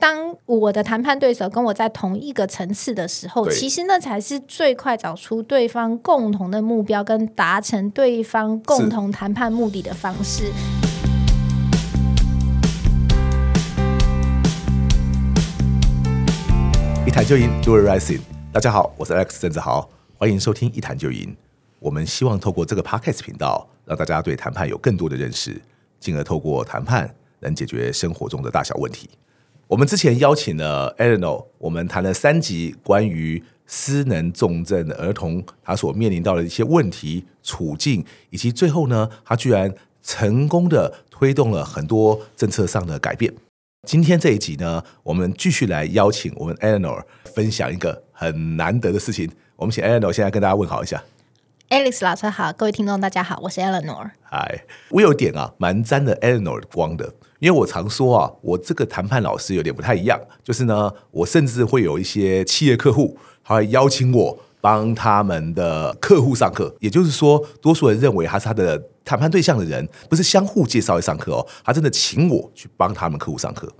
当我的谈判对手跟我在同一个层次的时候，其实那才是最快找出对方共同的目标跟达成对方共同谈判目的的方式。一谈就赢，Do it rising。大家好，我是 Alex 郑志豪，欢迎收听一谈就赢。我们希望透过这个 Podcast 频道，让大家对谈判有更多的认识，进而透过谈判能解决生活中的大小问题。我们之前邀请了 Eleanor，我们谈了三集关于失能重症儿童他所面临到的一些问题、处境，以及最后呢，他居然成功的推动了很多政策上的改变。今天这一集呢，我们继续来邀请我们 Eleanor 分享一个很难得的事情。我们请 Eleanor 现在跟大家问好一下。Alice 老师好，各位听众大家好，我是 Eleanor。嗨，我有点啊，蛮沾的 Eleanor 的光的。因为我常说啊，我这个谈判老师有点不太一样，就是呢，我甚至会有一些企业客户，他会邀请我帮他们的客户上课。也就是说，多数人认为他是他的谈判对象的人，不是相互介绍来上课哦，他真的请我去帮他们客户上课。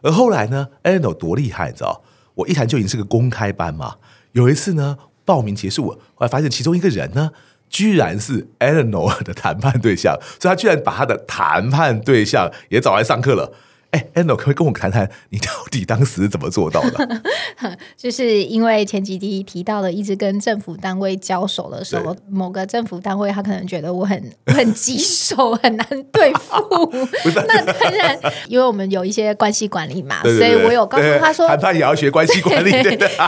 而后来呢，Eleanor 多厉害，你知道？我一谈就已经是个公开班嘛。有一次呢，报名结束了，后来发现其中一个人呢。居然是 Eleanor 的谈判对象，所以他居然把他的谈判对象也找来上课了。哎，Eleanor 可不可以跟我谈谈，你到底当时怎么做到的？就是因为前几集提到了，一直跟政府单位交手的时候，某个政府单位他可能觉得我很 很棘手，很难对付。那当然，因为我们有一些关系管理嘛，对对对，所以我有告诉他说，谈判也要学关系管理。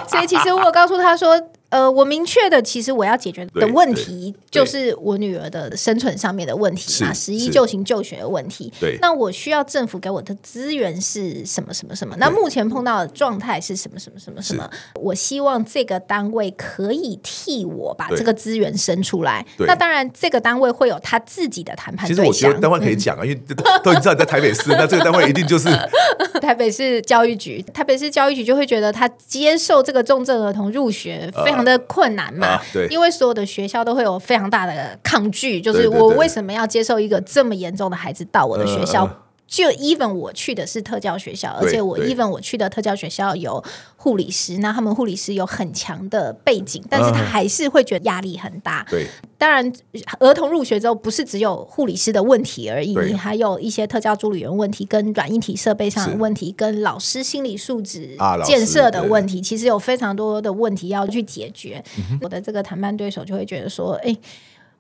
所以其实我有告诉他说。呃，我明确的，其实我要解决的问题就是我女儿的生存上面的问题嘛，十一就行就学的问题。对，那我需要政府给我的资源是什么什么什么？那目前碰到的状态是什么什么什么什么？我希望这个单位可以替我把这个资源生出来。那当然，这个单位会有他自己的谈判。其实我觉得单位可以讲啊，嗯、因为都已经知道你在台北市，那这个单位一定就是 台北市教育局。台北市教育局就会觉得他接受这个重症儿童入学非常。的困难嘛、啊，对，因为所有的学校都会有非常大的抗拒，就是我为什么要接受一个这么严重的孩子到我的学校？呃、就 even 我去的是特教学校，而且我 even 我去的特教学校有护理师，那他们护理师有很强的背景，但是他还是会觉得压力很大。对。当然，儿童入学之后不是只有护理师的问题而已，你还有一些特教助理员问题，跟软硬体设备上的问题，跟老师心理素质建设的问题，其实有非常多的问题要去解决。嗯、我的这个谈判对手就会觉得说，哎。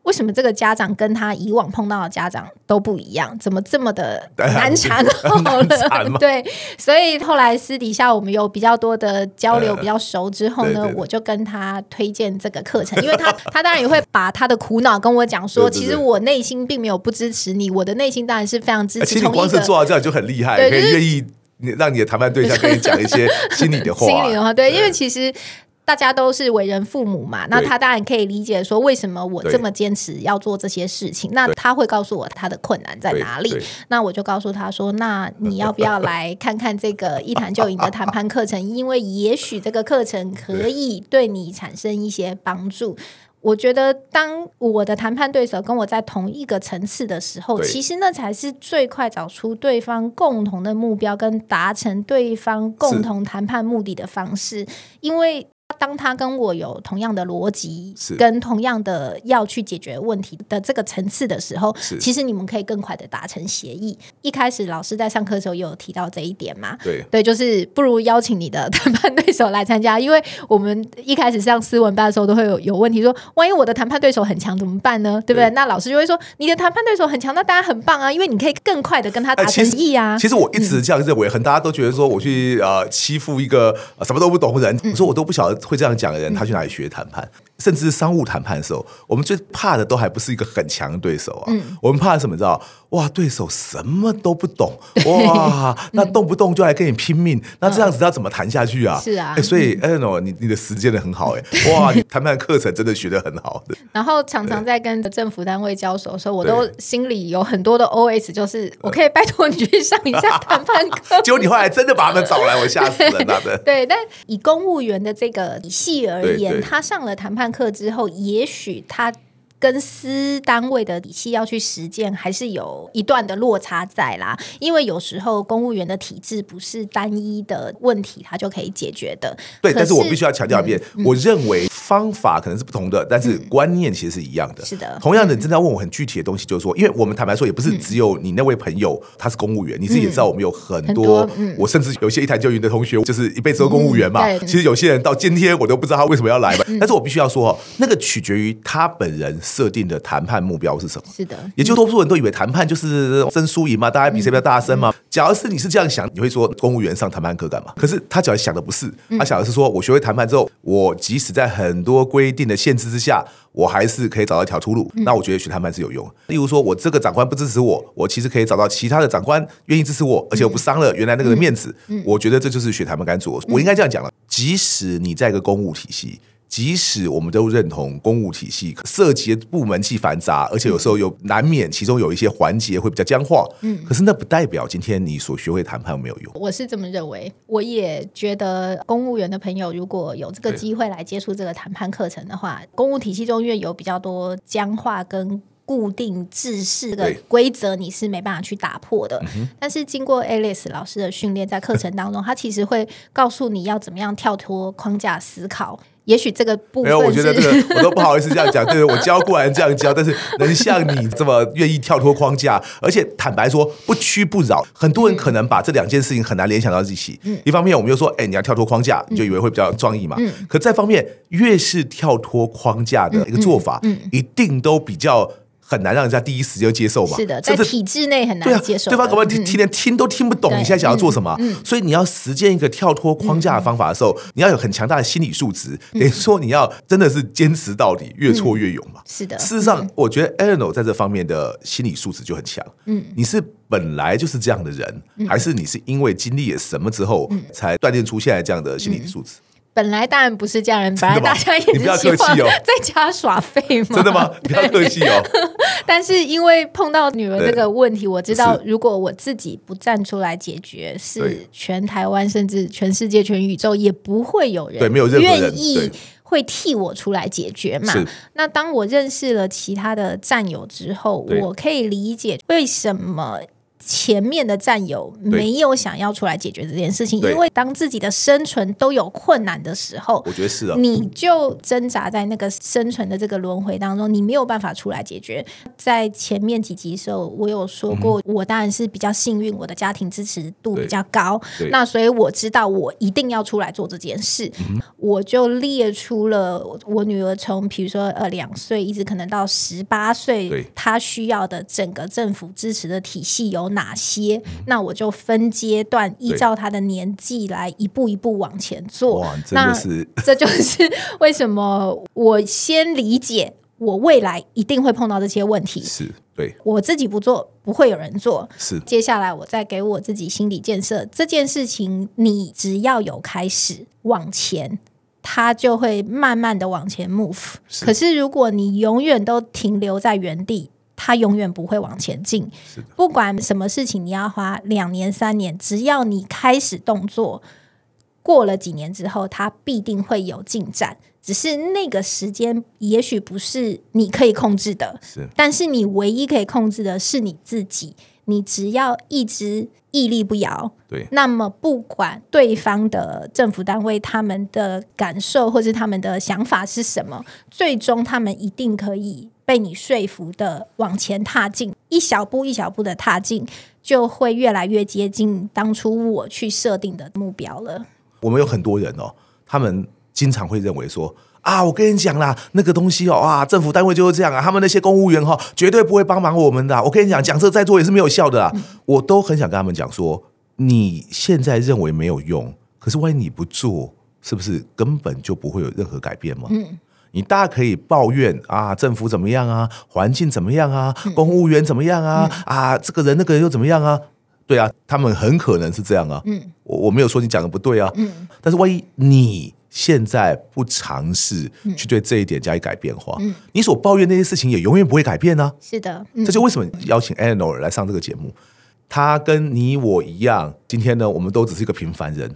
为什么这个家长跟他以往碰到的家长都不一样？怎么这么的难缠了？对，所以后来私底下我们有比较多的交流，比较熟之后呢，我就跟他推荐这个课程，因为他 他当然也会把他的苦恼跟我讲说，其实我内心并没有不支持你，我的内心当然是非常支持。其实你光是做到这样就很厉害，可以愿意让你的谈判对象跟你讲一些心里的话。心里的话，对，因为其实。大家都是为人父母嘛，那他当然可以理解说，为什么我这么坚持要做这些事情。那他会告诉我他的困难在哪里，那我就告诉他说，那你要不要来看看这个一谈就赢的谈判课程？因为也许这个课程可以对你产生一些帮助。我觉得，当我的谈判对手跟我在同一个层次的时候，其实那才是最快找出对方共同的目标跟达成对方共同谈判目的的方式，因为。当他跟我有同样的逻辑，跟同样的要去解决问题的这个层次的时候，其实你们可以更快的达成协议。一开始老师在上课的时候也有提到这一点嘛？对，对，就是不如邀请你的谈判对手来参加，因为我们一开始上斯文班的时候都会有有问题说，万一我的谈判对手很强怎么办呢？对不对？那老师就会说，你的谈判对手很强，那当然很棒啊，因为你可以更快的跟他达成协议啊。其实我一直这样认为，很大家都觉得说我去呃欺负一个什么都不懂的人，我说我都不晓得。会这样讲的人，他去哪里学谈判？甚至是商务谈判的时候，我们最怕的都还不是一个很强的对手啊。嗯、我们怕什么？知道？哇，对手什么都不懂，哇，那动不动就来跟你拼命，嗯、那这样子要怎么谈下去啊？是啊，欸、所以 Eleanor，你你的时间的很好哎，哇，你谈判课程真的学的很好的。然后常常在跟政府单位交手的时候，我都心里有很多的 OS，就是我可以拜托你去上一下谈判课。结果你后来真的把他们找来，我吓死了，那的。对，但以公务员的这个体系而言，他上了谈判课之后，也许他。跟私单位的底气要去实践，还是有一段的落差在啦。因为有时候公务员的体制不是单一的问题，他就可以解决的。对，但是我必须要强调一遍，嗯、我认为方法可能是不同的，嗯、但是观念其实是一样的。是的，同样的，你真的要问我很具体的东西，就是说，因为我们坦白说，也不是只有你那位朋友他是公务员，嗯、你自己也知道，我们有很多，嗯、我甚至有些一谈就赢的同学，就是一辈子都公务员嘛。嗯、其实有些人到今天，我都不知道他为什么要来嘛。嗯、但是我必须要说，那个取决于他本人设定的谈判目标是什么。是的，也就多数人都以为谈判就是争输赢嘛，大家比谁比较大声嘛。嗯、假如是你是这样想，你会说公务员上谈判课干嘛？可是他只要想的不是，他想的是说我学会谈判之后，我即使在很多规定的限制之下，我还是可以找到一条出路。嗯、那我觉得学谈判是有用。例如说，我这个长官不支持我，我其实可以找到其他的长官愿意支持我，而且我不伤了原来那个人面子。我觉得这就是学谈判该做。我应该这样讲了，即使你在一个公务体系。即使我们都认同公务体系涉及的部门既繁杂，而且有时候有难免其中有一些环节会比较僵化，嗯，可是那不代表今天你所学会谈判没有用。我是这么认为，我也觉得公务员的朋友如果有这个机会来接触这个谈判课程的话，公务体系中因为有比较多僵化跟固定制式的规则，你是没办法去打破的。对但是经过 Alice 老师的训练，在课程当中，他其实会告诉你要怎么样跳脱框架思考。也许这个部分，没有，我觉得这个 我都不好意思这样讲。对，我教固然这样教，但是能像你这么愿意跳脱框架，而且坦白说不屈不挠，很多人可能把这两件事情很难联想到一起。嗯，一方面我们又说，哎，你要跳脱框架，你就以为会比较创意嘛。嗯，可再方面，越是跳脱框架的一个做法，嗯，一定都比较。很难让人家第一时间接受嘛？是的，在体制内很难接受。对方可能听连听都听不懂你现在想要做什么，所以你要实践一个跳脱框架的方法的时候，你要有很强大的心理素质。等于说你要真的是坚持到底，越挫越勇嘛。是的，事实上，我觉得 Eleanor 在这方面的心理素质就很强。嗯，你是本来就是这样的人，还是你是因为经历了什么之后才锻炼出现在这样的心理素质？本来当然不是这样人，本来大家也是希望在家耍废嘛。真的吗？你不要客气哦。但是因为碰到女儿这个问题，我知道如果我自己不站出来解决，是全台湾甚至全世界、全宇宙也不会有人愿意会替我出来解决嘛。那当我认识了其他的战友之后，我可以理解为什么。前面的战友没有想要出来解决这件事情，因为当自己的生存都有困难的时候，我觉得是啊，你就挣扎在那个生存的这个轮回当中，你没有办法出来解决。在前面几集的时候，我有说过，嗯、我当然是比较幸运，我的家庭支持度比较高，那所以我知道我一定要出来做这件事，嗯、我就列出了我女儿从比如说呃两岁一直可能到十八岁，她需要的整个政府支持的体系有哪些？那我就分阶段依照他的年纪来一步一步往前做。哇，真的是，那 这就是 为什么我先理解我未来一定会碰到这些问题。是对，我自己不做，不会有人做。是，接下来我再给我自己心理建设。这件事情，你只要有开始往前，它就会慢慢的往前 move。可是如果你永远都停留在原地。他永远不会往前进，不管什么事情，你要花两年、三年，只要你开始动作，过了几年之后，它必定会有进展。只是那个时间也许不是你可以控制的，是，但是你唯一可以控制的是你自己。你只要一直屹立不摇，对，那么不管对方的政府单位他们的感受或是他们的想法是什么，最终他们一定可以。被你说服的往前踏进，一小步一小步的踏进，就会越来越接近当初我去设定的目标了。我们有很多人哦，他们经常会认为说啊，我跟你讲啦，那个东西哦，哇，政府单位就是这样啊，他们那些公务员哈，绝对不会帮忙我们的。我跟你讲，讲这再做也是没有效的啊。嗯、我都很想跟他们讲说，你现在认为没有用，可是万一你不做，是不是根本就不会有任何改变吗？嗯。你大可以抱怨啊，政府怎么样啊，环境怎么样啊，公务员怎么样啊，嗯、啊，这个人那个人又怎么样啊？对啊，他们很可能是这样啊。嗯，我我没有说你讲的不对啊。嗯，但是万一你现在不尝试去对这一点加以改变的话，嗯，你所抱怨那些事情也永远不会改变呢、啊。是的，嗯、这就为什么邀请 Eleanor 来上这个节目。他跟你我一样，今天呢，我们都只是一个平凡人。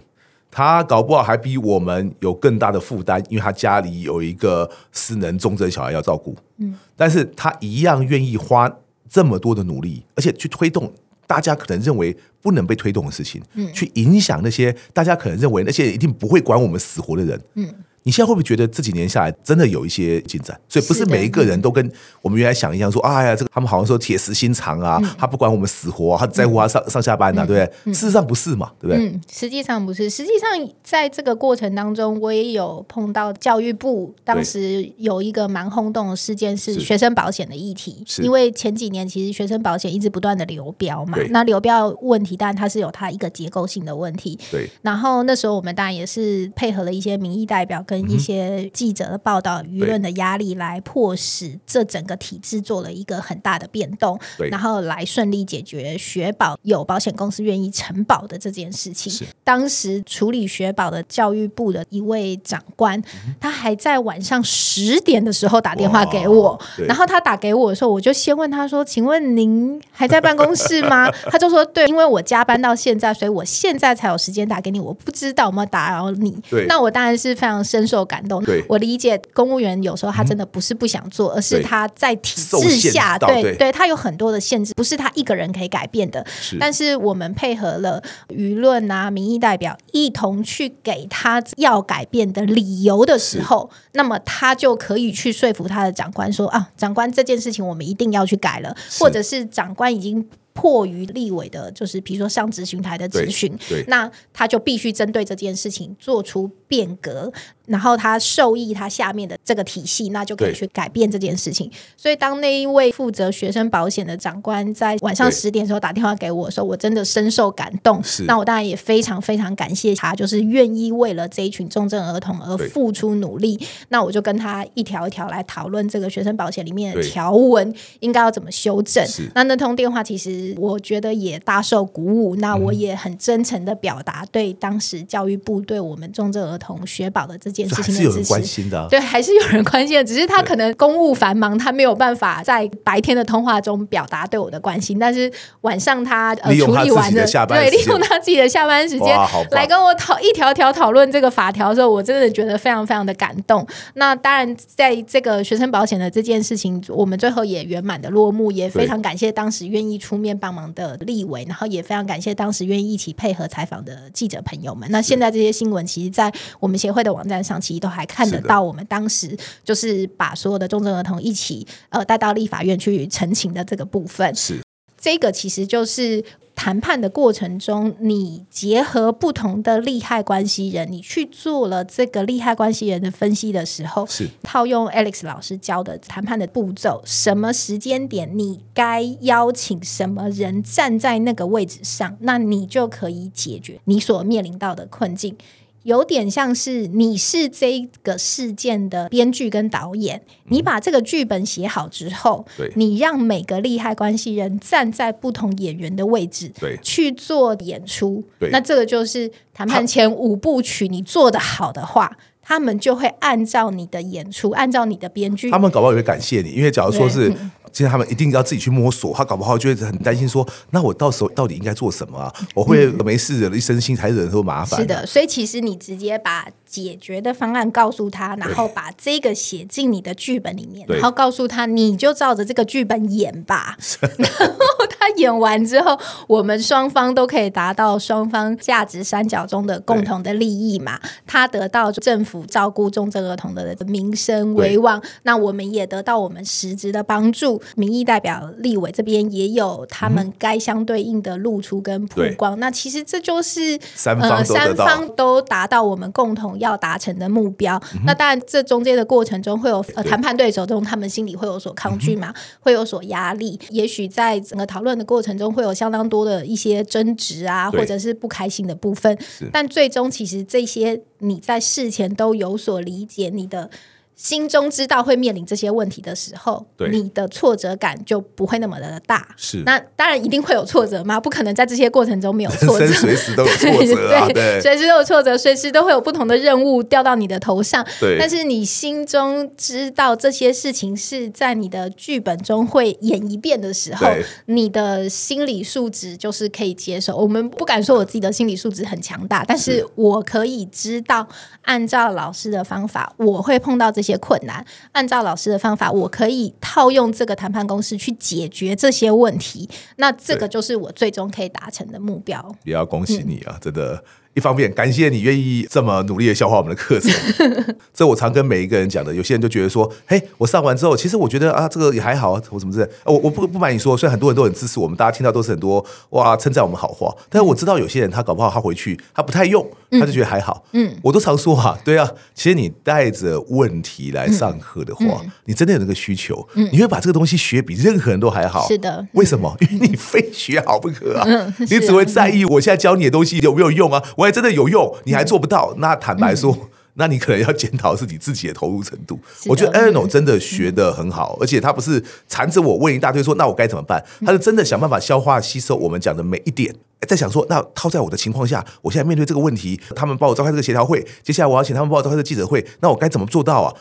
他搞不好还比我们有更大的负担，因为他家里有一个失能重症小孩要照顾。嗯，但是他一样愿意花这么多的努力，而且去推动大家可能认为不能被推动的事情，嗯，去影响那些大家可能认为那些一定不会管我们死活的人，嗯。你现在会不会觉得这几年下来真的有一些进展？所以不是每一个人都跟我们原来想一样，说哎呀，这个他们好像说铁石心肠啊，他不管我们死活，他在乎他上上下班呐，对不对？事实上不是嘛，对不对？嗯，实际上不是。实际上在这个过程当中，我也有碰到教育部当时有一个蛮轰动的事件，是学生保险的议题。因为前几年其实学生保险一直不断的流标嘛，那流标问题当然它是有它一个结构性的问题。对。然后那时候我们当然也是配合了一些民意代表跟一些记者的报道、舆论的压力，来迫使这整个体制做了一个很大的变动，然后来顺利解决学保有保险公司愿意承保的这件事情。当时处理学保的教育部的一位长官，他还在晚上十点的时候打电话给我，然后他打给我的时候，我就先问他说：“请问您还在办公室吗？” 他就说：“对，因为我加班到现在，所以我现在才有时间打给你。我不知道有没有打扰你。”那我当然是非常深受感动。我理解公务员有时候他真的不是不想做，嗯、而是他在体制下，对对，对，他有很多的限制，不是他一个人可以改变的。是，但是我们配合了舆论啊、民意代表一同去给他要改变的理由的时候，那么他就可以去说服他的长官说啊，长官这件事情我们一定要去改了，或者是长官已经。迫于立委的，就是比如说上执询台的咨询，那他就必须针对这件事情做出变革，然后他受益他下面的这个体系，那就可以去改变这件事情。所以当那一位负责学生保险的长官在晚上十点的时候打电话给我的时候，我真的深受感动。那我当然也非常非常感谢他，就是愿意为了这一群重症儿童而付出努力。那我就跟他一条一条来讨论这个学生保险里面的条文应该要怎么修正。那那通电话其实。我觉得也大受鼓舞，那我也很真诚的表达对当时教育部对我们重症儿童学保的这件事情的支持。关心的，对，还是有人关心的，只是他可能公务繁忙，他没有办法在白天的通话中表达对我的关心，但是晚上他呃处理完的，对，利用他自己的下班时间来跟我讨一条条讨论这个法条的时候，我真的觉得非常非常的感动。那当然，在这个学生保险的这件事情，我们最后也圆满的落幕，也非常感谢当时愿意出面。帮忙的立委，然后也非常感谢当时愿意一起配合采访的记者朋友们。那现在这些新闻，其实，在我们协会的网站上，其实都还看得到。我们当时就是把所有的重症儿童一起呃带到立法院去陈情的这个部分。是这个，其实就是。谈判的过程中，你结合不同的利害关系人，你去做了这个利害关系人的分析的时候，是套用 Alex 老师教的谈判的步骤，什么时间点你该邀请什么人站在那个位置上，那你就可以解决你所面临到的困境。有点像是你是这个事件的编剧跟导演，你把这个剧本写好之后，你让每个利害关系人站在不同演员的位置，去做演出，那这个就是谈判前五部曲，你做得好的话，他们就会按照你的演出，按照你的编剧，他们搞不好也会感谢你，因为假如说是。其实他们一定要自己去摸索，他搞不好就会很担心说，那我到时候到底应该做什么啊？我会没事惹了一身心，才惹很多麻烦。是的，所以其实你直接把解决的方案告诉他，然后把这个写进你的剧本里面，然后告诉他，你就照着这个剧本演吧。然后他演完之后，我们双方都可以达到双方价值三角中的共同的利益嘛。他得到政府照顾重症儿童的名声威望，那我们也得到我们实质的帮助。民意代表、立委这边也有他们该相对应的露出跟曝光，嗯、那其实这就是三方呃三方都达到我们共同要达成的目标。嗯、那当然，这中间的过程中会有呃谈判对手中，他们心里会有所抗拒嘛，嗯、会有所压力。也许在整个讨论的过程中，会有相当多的一些争执啊，或者是不开心的部分。但最终，其实这些你在事前都有所理解，你的。心中知道会面临这些问题的时候，对你的挫折感就不会那么的大。是，那当然一定会有挫折嘛，不可能在这些过程中没有挫折，随时都有挫折啊，对，对，随时都有挫折，随时都会有不同的任务掉到你的头上。对，但是你心中知道这些事情是在你的剧本中会演一遍的时候，你的心理素质就是可以接受。我们不敢说我自己的心理素质很强大，但是我可以知道，按照老师的方法，我会碰到这些。些困难，按照老师的方法，我可以套用这个谈判公式去解决这些问题。那这个就是我最终可以达成的目标。也要恭喜你啊，嗯、真的。一方面感谢你愿意这么努力的消化我们的课程，这我常跟每一个人讲的。有些人就觉得说，嘿，我上完之后，其实我觉得啊，这个也还好啊，我怎么之类。我我不不瞒你说，虽然很多人都很支持我们，大家听到都是很多哇称赞我们好话，但是我知道有些人他搞不好他回去他不太用，他就觉得还好。嗯，我都常说哈、啊，对啊，其实你带着问题来上课的话，你真的有那个需求，嗯、你会把这个东西学比任何人都还好。是的，为什么？因为你非学好不可啊！嗯、你只会在意我现在教你的东西有没有用啊？我还真的有用。你还做不到，那坦白说，嗯、那你可能要检讨是你自己的投入程度。我觉得 Eleanor 真的学的很好，嗯、而且他不是缠着我问一大堆说，那我该怎么办？他是真的想办法消化吸收我们讲的每一点，在想说，那套在我的情况下，我现在面对这个问题，他们帮我召开这个协调会，接下来我要请他们帮我召开这个记者会，那我该怎么做到啊？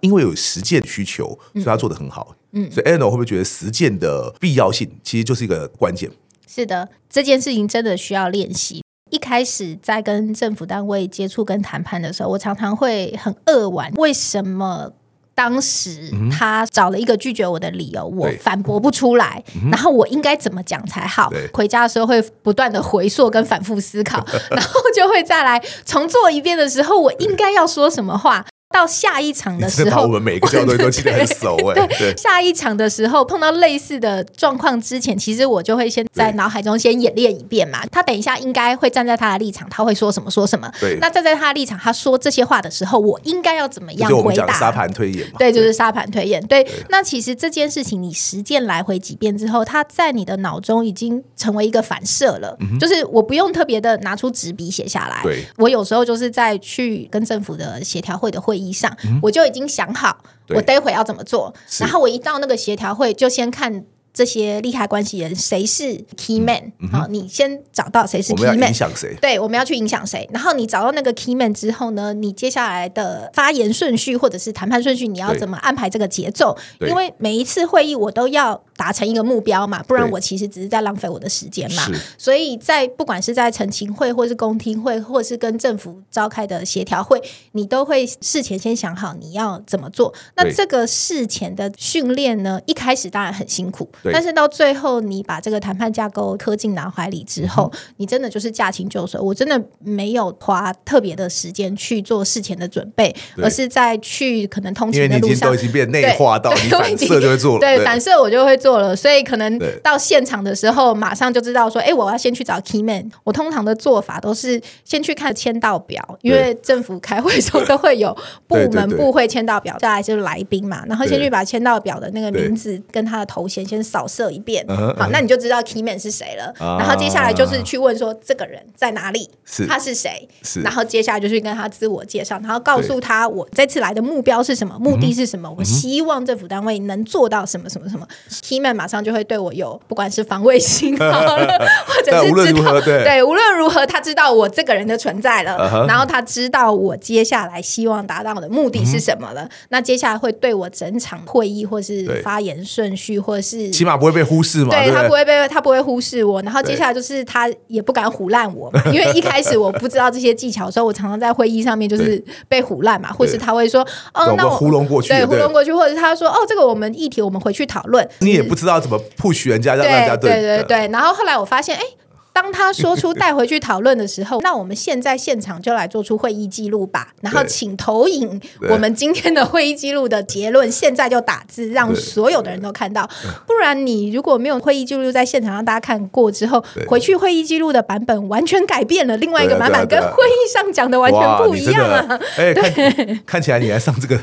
因为有实践需求，所以他做的很好。嗯，所以 Eleanor 会不会觉得实践的必要性其实就是一个关键？是的，这件事情真的需要练习。一开始在跟政府单位接触跟谈判的时候，我常常会很扼腕。为什么当时他找了一个拒绝我的理由，我反驳不出来？然后我应该怎么讲才好？回家的时候会不断的回溯跟反复思考，然后就会再来重做一遍的时候，我应该要说什么话？到下一场的时候，我们每个教队都记得很熟 哎。对，下一场的时候碰到类似的状况之前，其实我就会先在脑海中先演练一遍嘛。他等一下应该会站在他的立场，他会说什么说什么。对，那站在他的立场，他说这些话的时候，我应该要怎么样回答？沙盘推演嘛。对，就是沙盘推演。对，那其实这件事情你实践来回几遍之后，他在你的脑中已经成为一个反射了。就是我不用特别的拿出纸笔写下来。对，我有时候就是在去跟政府的协调会的会。以上，我就已经想好，我待会要怎么做。然后我一到那个协调会，就先看。这些利害关系人谁是 key man？好，你先找到谁是 key man，影响谁？对，我们要去影响谁？然后你找到那个 key man 之后呢，你接下来的发言顺序或者是谈判顺序，你要怎么安排这个节奏？因为每一次会议我都要达成一个目标嘛，不然我其实只是在浪费我的时间嘛。所以在不管是在澄清会，或是公听会，或是跟政府召开的协调会，你都会事前先想好你要怎么做。那这个事前的训练呢，一开始当然很辛苦。但是到最后，你把这个谈判架构刻进脑海里之后，嗯、你真的就是驾轻就熟。我真的没有花特别的时间去做事前的准备，而是在去可能通勤的路上，都已经变内化到你反射就会做对反射我就会做了。所以可能到现场的时候，马上就知道说，哎对，我要先去找 key man。我通常的做法都是先去看签到表，因为政府开会的时候都会有部门部会签到表，再来就是来宾嘛，然后先去把签到表的那个名字跟他的头衔先扫。射一遍，好，那你就知道 key man 是谁了。然后接下来就是去问说这个人在哪里，他是谁？然后接下来就去跟他自我介绍，然后告诉他我这次来的目标是什么，目的是什么，我希望政府单位能做到什么什么什么。key man 马上就会对我有不管是防卫心好了，或者是知道对，无论如何他知道我这个人的存在了，然后他知道我接下来希望达到的目的是什么了。那接下来会对我整场会议或是发言顺序，或是。起码不会被忽视嘛？对，他不会被他不会忽视我，然后接下来就是他也不敢唬烂我嘛，因为一开始我不知道这些技巧的时候，我常常在会议上面就是被唬烂嘛，或是他会说哦，那我糊弄过去，对，糊弄过去，或者是他说哦，这个我们议题我们回去讨论，你也不知道怎么 push 人家，让大家对对对，然后后来我发现哎。当他说出带回去讨论的时候，那我们现在现场就来做出会议记录吧，然后请投影我们今天的会议记录的结论，现在就打字，让所有的人都看到。不然你如果没有会议记录在现场让大家看过之后，回去会议记录的版本完全改变了，另外一个版本跟会议上讲的完全不一样啊！哎，看看起来你来上 这个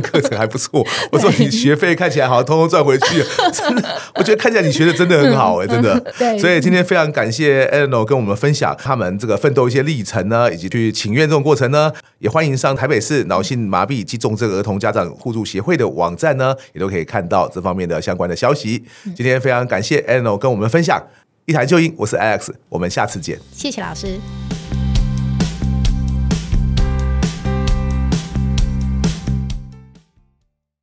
课程还不错。我说你学费看起来好像通通赚回去，真的，我觉得看起来你学的真的很好哎，真的。对，所以今天非常感谢。谢 Eleanor 跟我们分享他们这个奋斗一些历程呢，以及去请愿这种过程呢，也欢迎上台北市脑性麻痹及重症儿童家长互助协会的网站呢，也都可以看到这方面的相关的消息。今天非常感谢 Eleanor 跟我们分享一谈就赢，我是 Alex，我们下次见，谢谢老师。